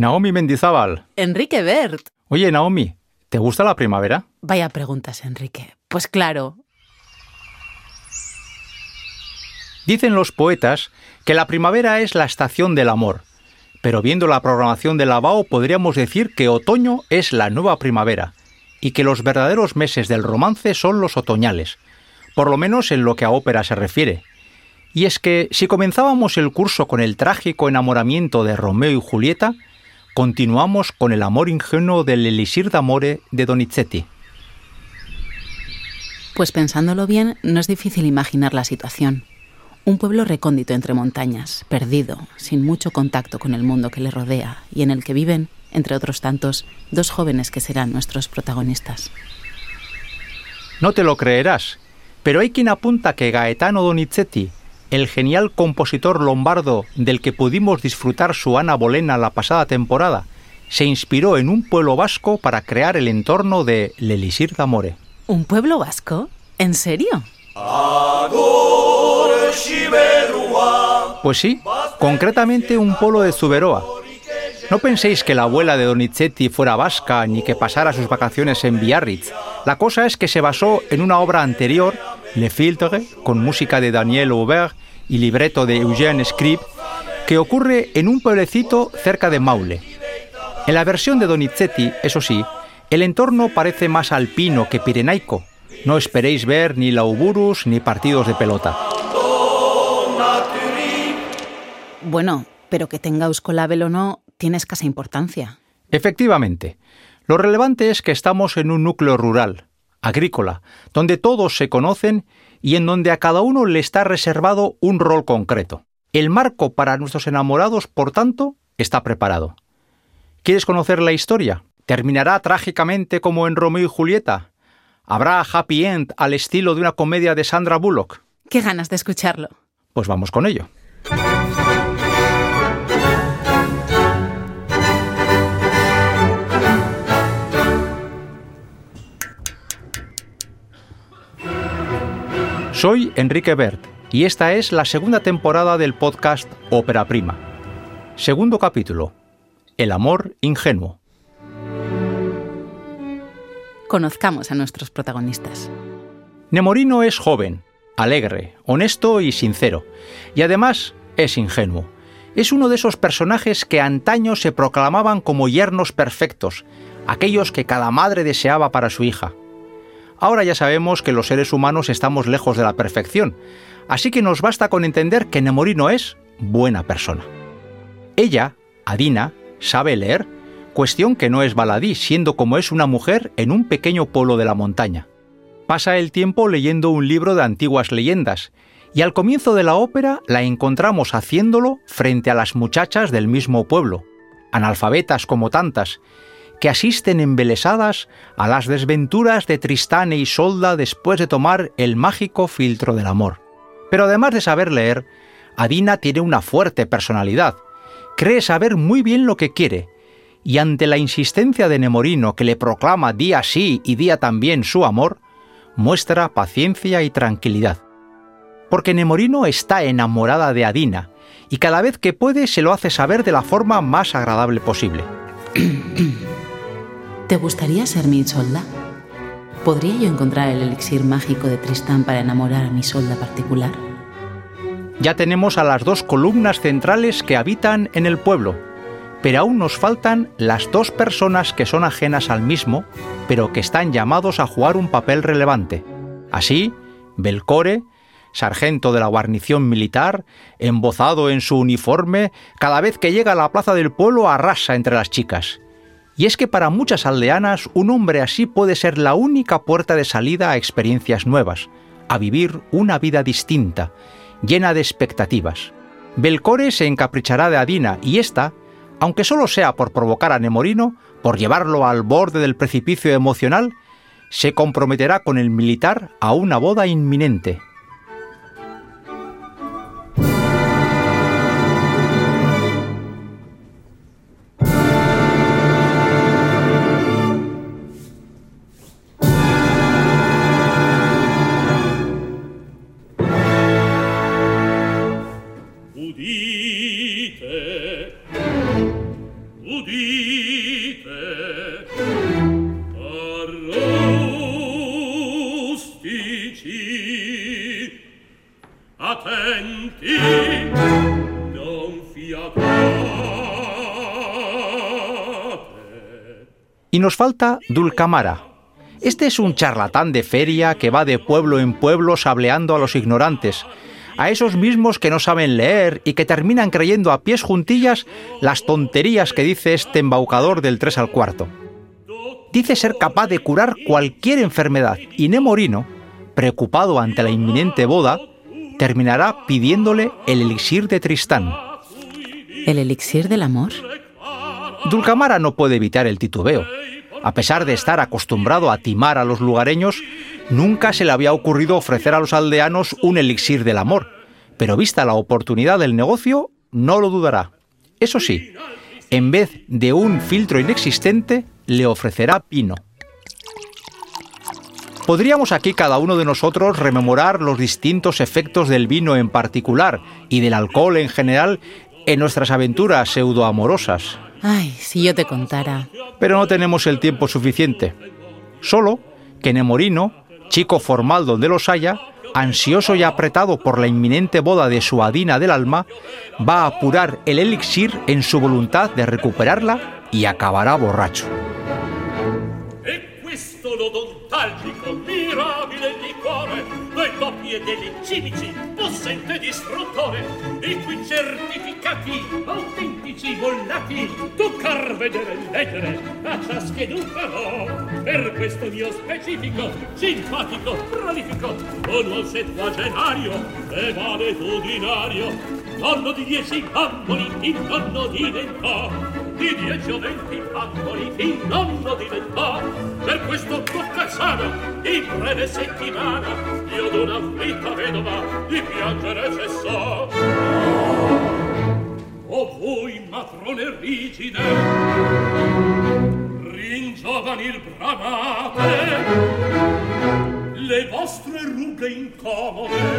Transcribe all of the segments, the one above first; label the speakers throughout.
Speaker 1: Naomi Mendizábal.
Speaker 2: Enrique Bert.
Speaker 1: Oye, Naomi, ¿te gusta la primavera?
Speaker 2: Vaya preguntas, Enrique. Pues claro.
Speaker 1: Dicen los poetas que la primavera es la estación del amor, pero viendo la programación de la BAO podríamos decir que otoño es la nueva primavera y que los verdaderos meses del romance son los otoñales, por lo menos en lo que a ópera se refiere. Y es que si comenzábamos el curso con el trágico enamoramiento de Romeo y Julieta, continuamos con el amor ingenuo del Elisir d'Amore de Donizetti.
Speaker 2: Pues pensándolo bien, no es difícil imaginar la situación. Un pueblo recóndito entre montañas, perdido, sin mucho contacto con el mundo que le rodea y en el que viven, entre otros tantos, dos jóvenes que serán nuestros protagonistas.
Speaker 1: No te lo creerás, pero hay quien apunta que Gaetano Donizetti, el genial compositor lombardo del que pudimos disfrutar su Ana Bolena la pasada temporada, se inspiró en un pueblo vasco para crear el entorno de L'Elisir d'Amore.
Speaker 2: ¿Un pueblo vasco? ¿En serio?
Speaker 1: Pues sí, concretamente un pueblo de Zuberoa. No penséis que la abuela de Donizetti fuera vasca ni que pasara sus vacaciones en Biarritz. La cosa es que se basó en una obra anterior, Le Filtre, con música de Daniel Aubert y libreto de Eugène Scribe, que ocurre en un pueblecito cerca de Maule. En la versión de Donizetti, eso sí, el entorno parece más alpino que pirenaico. No esperéis ver ni lauburus ni partidos de pelota.
Speaker 2: Bueno, pero que tenga Euskolabel o no, tiene escasa importancia.
Speaker 1: Efectivamente. Lo relevante es que estamos en un núcleo rural, agrícola, donde todos se conocen y en donde a cada uno le está reservado un rol concreto. El marco para nuestros enamorados, por tanto, está preparado. ¿Quieres conocer la historia? ¿Terminará trágicamente como en Romeo y Julieta? ¿Habrá happy end al estilo de una comedia de Sandra Bullock?
Speaker 2: Qué ganas de escucharlo.
Speaker 1: Pues vamos con ello. Soy Enrique Bert y esta es la segunda temporada del podcast Ópera Prima. Segundo capítulo. El amor ingenuo.
Speaker 2: Conozcamos a nuestros protagonistas.
Speaker 1: Nemorino es joven, alegre, honesto y sincero, y además es ingenuo. Es uno de esos personajes que antaño se proclamaban como yernos perfectos, aquellos que cada madre deseaba para su hija. Ahora ya sabemos que los seres humanos estamos lejos de la perfección, así que nos basta con entender que Nemorino es buena persona. Ella, Adina, sabe leer, cuestión que no es baladí, siendo como es una mujer en un pequeño pueblo de la montaña. Pasa el tiempo leyendo un libro de antiguas leyendas, y al comienzo de la ópera la encontramos haciéndolo frente a las muchachas del mismo pueblo, analfabetas como tantas, que asisten embelesadas a las desventuras de Tristán e Isolda después de tomar el mágico filtro del amor. Pero además de saber leer, Adina tiene una fuerte personalidad, cree saber muy bien lo que quiere, y ante la insistencia de Nemorino que le proclama día sí y día también su amor, muestra paciencia y tranquilidad. Porque Nemorino está enamorada de Adina, y cada vez que puede se lo hace saber de la forma más agradable posible.
Speaker 2: ¿Te gustaría ser mi Isolda? ¿Podría yo encontrar el elixir mágico de Tristán para enamorar a mi Isolda particular?
Speaker 1: Ya tenemos a las dos columnas centrales que habitan en el pueblo, pero aún nos faltan las dos personas que son ajenas al mismo, pero que están llamados a jugar un papel relevante. Así, Belcore, sargento de la guarnición militar, embozado en su uniforme, cada vez que llega a la plaza del pueblo arrasa entre las chicas. Y es que para muchas aldeanas un hombre así puede ser la única puerta de salida a experiencias nuevas, a vivir una vida distinta, llena de expectativas. Belcore se encaprichará de Adina y ésta, aunque solo sea por provocar a Nemorino, por llevarlo al borde del precipicio emocional, se comprometerá con el militar a una boda inminente. Y nos falta Dulcamara. Este es un charlatán de feria que va de pueblo en pueblo sableando a los ignorantes, a esos mismos que no saben leer y que terminan creyendo a pies juntillas las tonterías que dice este embaucador del 3 al cuarto. Dice ser capaz de curar cualquier enfermedad y Nemorino, preocupado ante la inminente boda, terminará pidiéndole el elixir de Tristán.
Speaker 2: ¿El elixir del amor?
Speaker 1: Dulcamara no puede evitar el titubeo. A pesar de estar acostumbrado a timar a los lugareños, nunca se le había ocurrido ofrecer a los aldeanos un elixir del amor. Pero vista la oportunidad del negocio, no lo dudará. Eso sí, en vez de un filtro inexistente, le ofrecerá pino. Podríamos aquí cada uno de nosotros rememorar los distintos efectos del vino en particular y del alcohol en general en nuestras aventuras pseudoamorosas.
Speaker 2: Ay, si yo te contara.
Speaker 1: Pero no tenemos el tiempo suficiente. Solo que Nemorino, chico formal donde los haya, ansioso y apretado por la inminente boda de su Adina del alma, va a apurar el elixir en su voluntad de recuperarla y acabará borracho.
Speaker 3: materie degli civici possente distruttore i cui certificati autentici bollati tu car vedere e leggere a ciaschedun farò per questo mio specifico simpatico prolifico buono settuagenario e valetudinario. Nonno di dieci bamboli il nonno diventò di dieci o venti bamboli il nonno diventò per questo tocca sana in breve settimana io d'una afflitta vedova di piangere cessò o voi matrone rigide ringiovanil bramate le vostre rughe incomode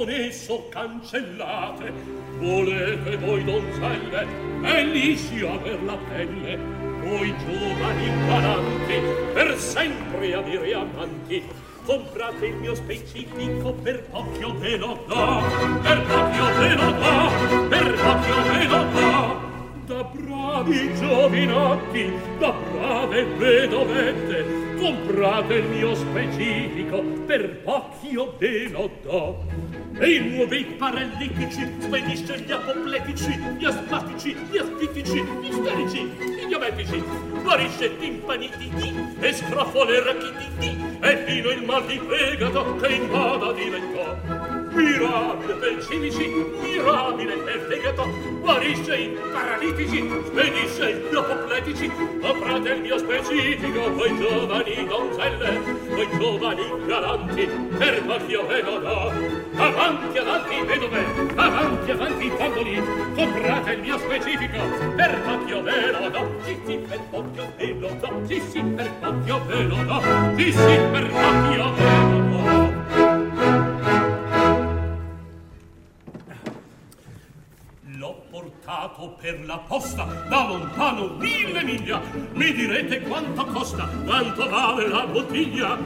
Speaker 3: con esso cancellate volete voi donzelle felici aver la pelle voi giovani imbaranti per sempre avere amanti comprate il mio specifico per pochio ve lo do per pochio ve lo do per pochio ve lo do da bravi giovinotti da brave vedovette comprate il mio specifico per pochi io ve lo do e i nuovi paralitici spedisce gli apopletici gli asmatici gli astitici gli isterici gli diabetici guarisce timpanititi e scrofole rachititi e fino il mal di fegato che in moda diventò Mirabile per civici, mirabile per fegato, guarisce i paralitici, spedisce gli apopletici, aprate il mio specifico, voi giovani donzelle, voi giovani galanti, per macchio e godò. Avanti, avanti, vedove, avanti, avanti, bamboli, comprate il mio specifico, per macchio ve lo do, ci per macchio ve lo do, ci per macchio ve lo do, ci per macchio ve lo do. Portato per la posta da lontano mille miglia. Mi direte quanto costa quanto vale la bottiglia?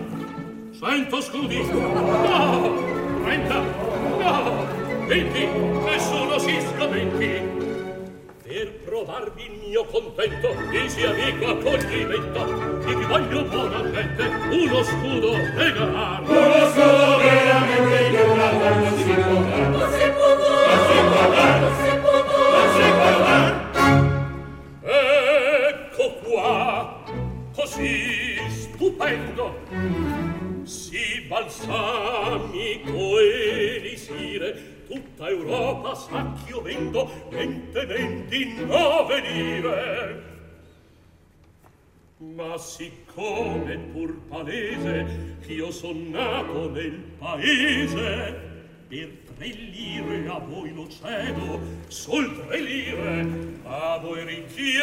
Speaker 3: Cento scudi. No trenta. No venti. Nessuno si scomenti per provarvi il mio contento mi sia amico accoglimento e ti voglio buona gente uno scudo regalar uno scudo veramente io la voglio si può non si può non si può non si può Ecco di balsamico elisire, tutta Europa sa ch'io vendo no venire. Ma siccome pur palese ch'io son nato nel paese, per tre lire a voi lo cedo, sol tre lire a voi richiedo.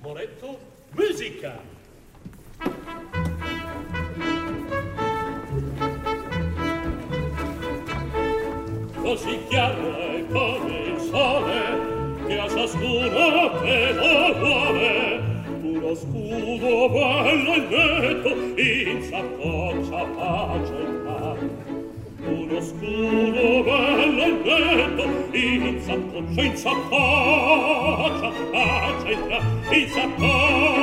Speaker 3: Moretto, musica! così chiaro e come il sole che a ciascuno che lo vuole. Uno scudo bello e netto in saccoccia pace e pan uno scudo bello e netto in saccoccia in saccoccia pace e pan in saccoccia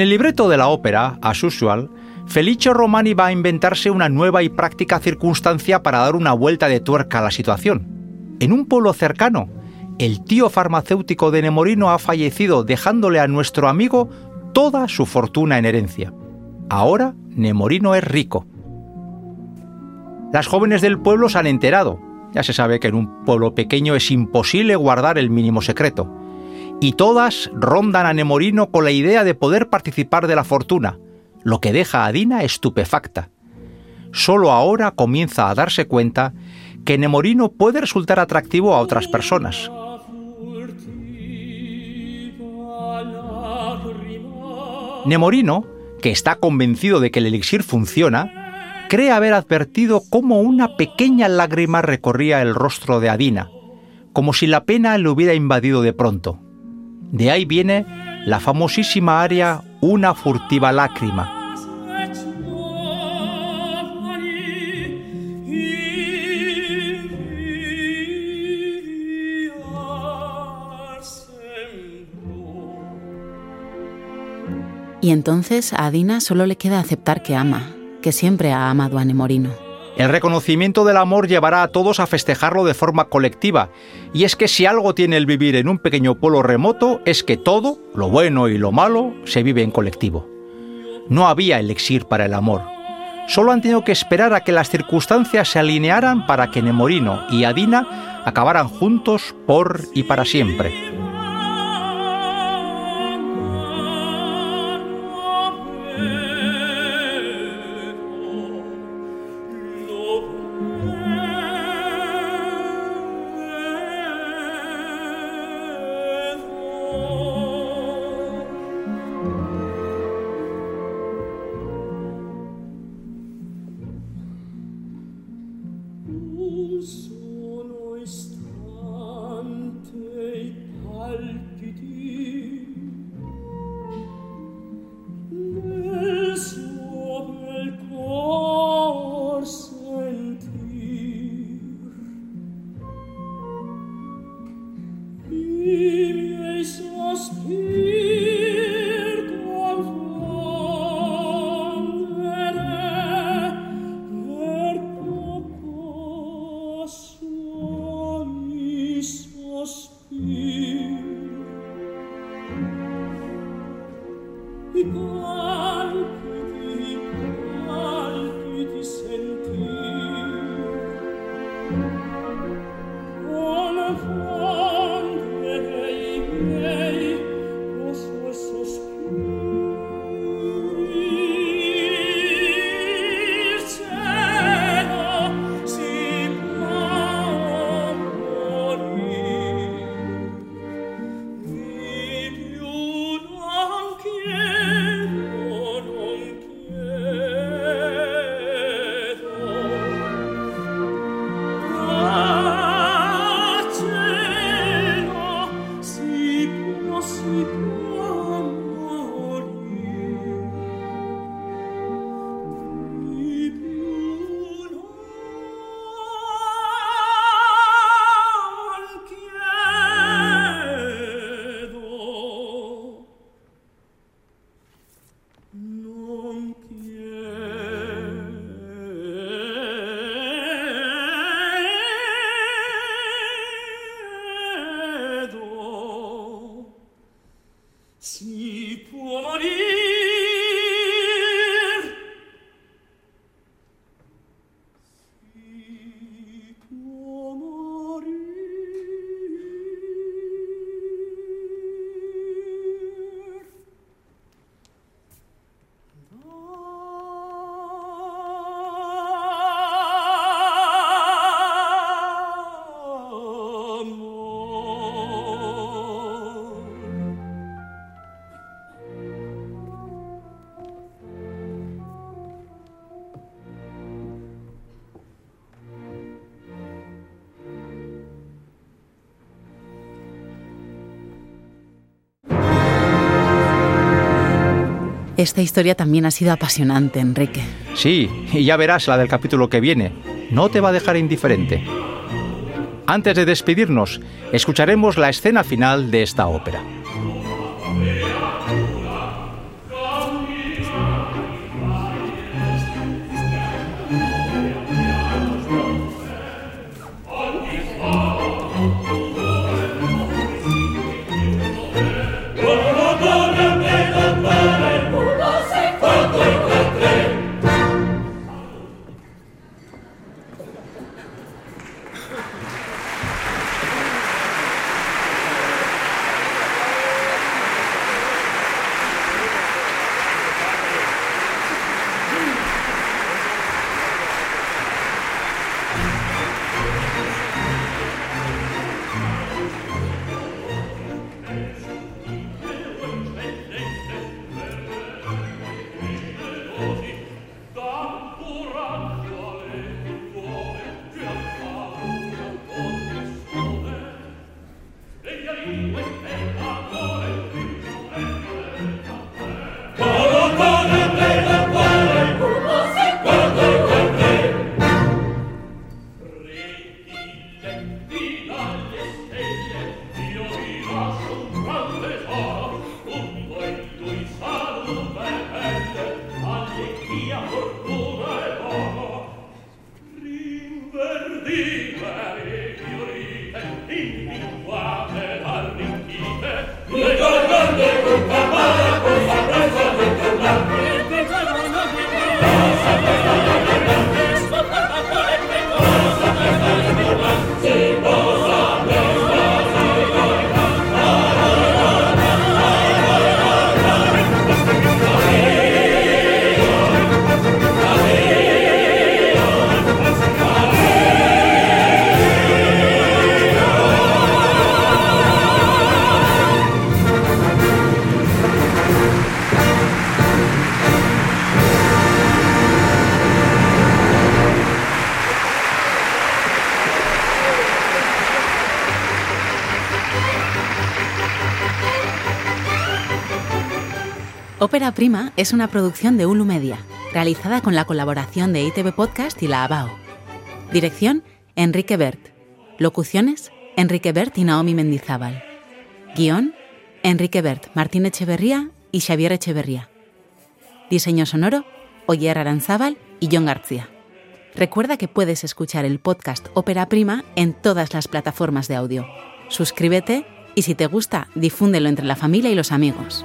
Speaker 1: En el libreto de la ópera, as usual, Felice Romani va a inventarse una nueva y práctica circunstancia para dar una vuelta de tuerca a la situación. En un pueblo cercano, el tío farmacéutico de Nemorino ha fallecido dejándole a nuestro amigo toda su fortuna en herencia. Ahora Nemorino es rico. Las jóvenes del pueblo se han enterado. Ya se sabe que en un pueblo pequeño es imposible guardar el mínimo secreto y todas rondan a Nemorino con la idea de poder participar de la fortuna, lo que deja a Dina estupefacta. Solo ahora comienza a darse cuenta que Nemorino puede resultar atractivo a otras personas. Nemorino, que está convencido de que el elixir funciona, cree haber advertido cómo una pequeña lágrima recorría el rostro de Adina, como si la pena le hubiera invadido de pronto. De ahí viene la famosísima aria Una furtiva lágrima.
Speaker 2: Y entonces a Adina solo le queda aceptar que ama, que siempre ha amado a Nemorino.
Speaker 1: El reconocimiento del amor llevará a todos a festejarlo de forma colectiva, y es que si algo tiene el vivir en un pequeño pueblo remoto es que todo, lo bueno y lo malo, se vive en colectivo. No había elixir para el amor. Solo han tenido que esperar a que las circunstancias se alinearan para que Nemorino y Adina acabaran juntos por y para siempre. Kyrie sospiri.
Speaker 2: Esta historia también ha sido apasionante, Enrique.
Speaker 3: Sí, y ya verás la del capítulo que viene. No te va a dejar indiferente. Antes de despedirnos, escucharemos la escena final de esta ópera.
Speaker 2: Ópera Prima es una producción de Ulu Media, realizada con la colaboración de ITV Podcast y la ABAO. Dirección, Enrique Bert. Locuciones, Enrique Bert y Naomi Mendizábal. Guión, Enrique Bert, Martín Echeverría y Xavier Echeverría. Diseño sonoro, Oyer Aranzábal y John García. Recuerda que puedes escuchar el podcast Ópera Prima en todas las plataformas de audio. Suscríbete y si te gusta, difúndelo entre la familia y los amigos.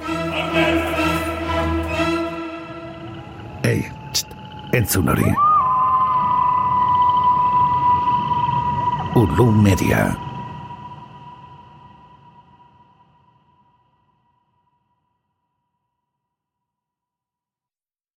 Speaker 4: Entzun hori. Ulu Media.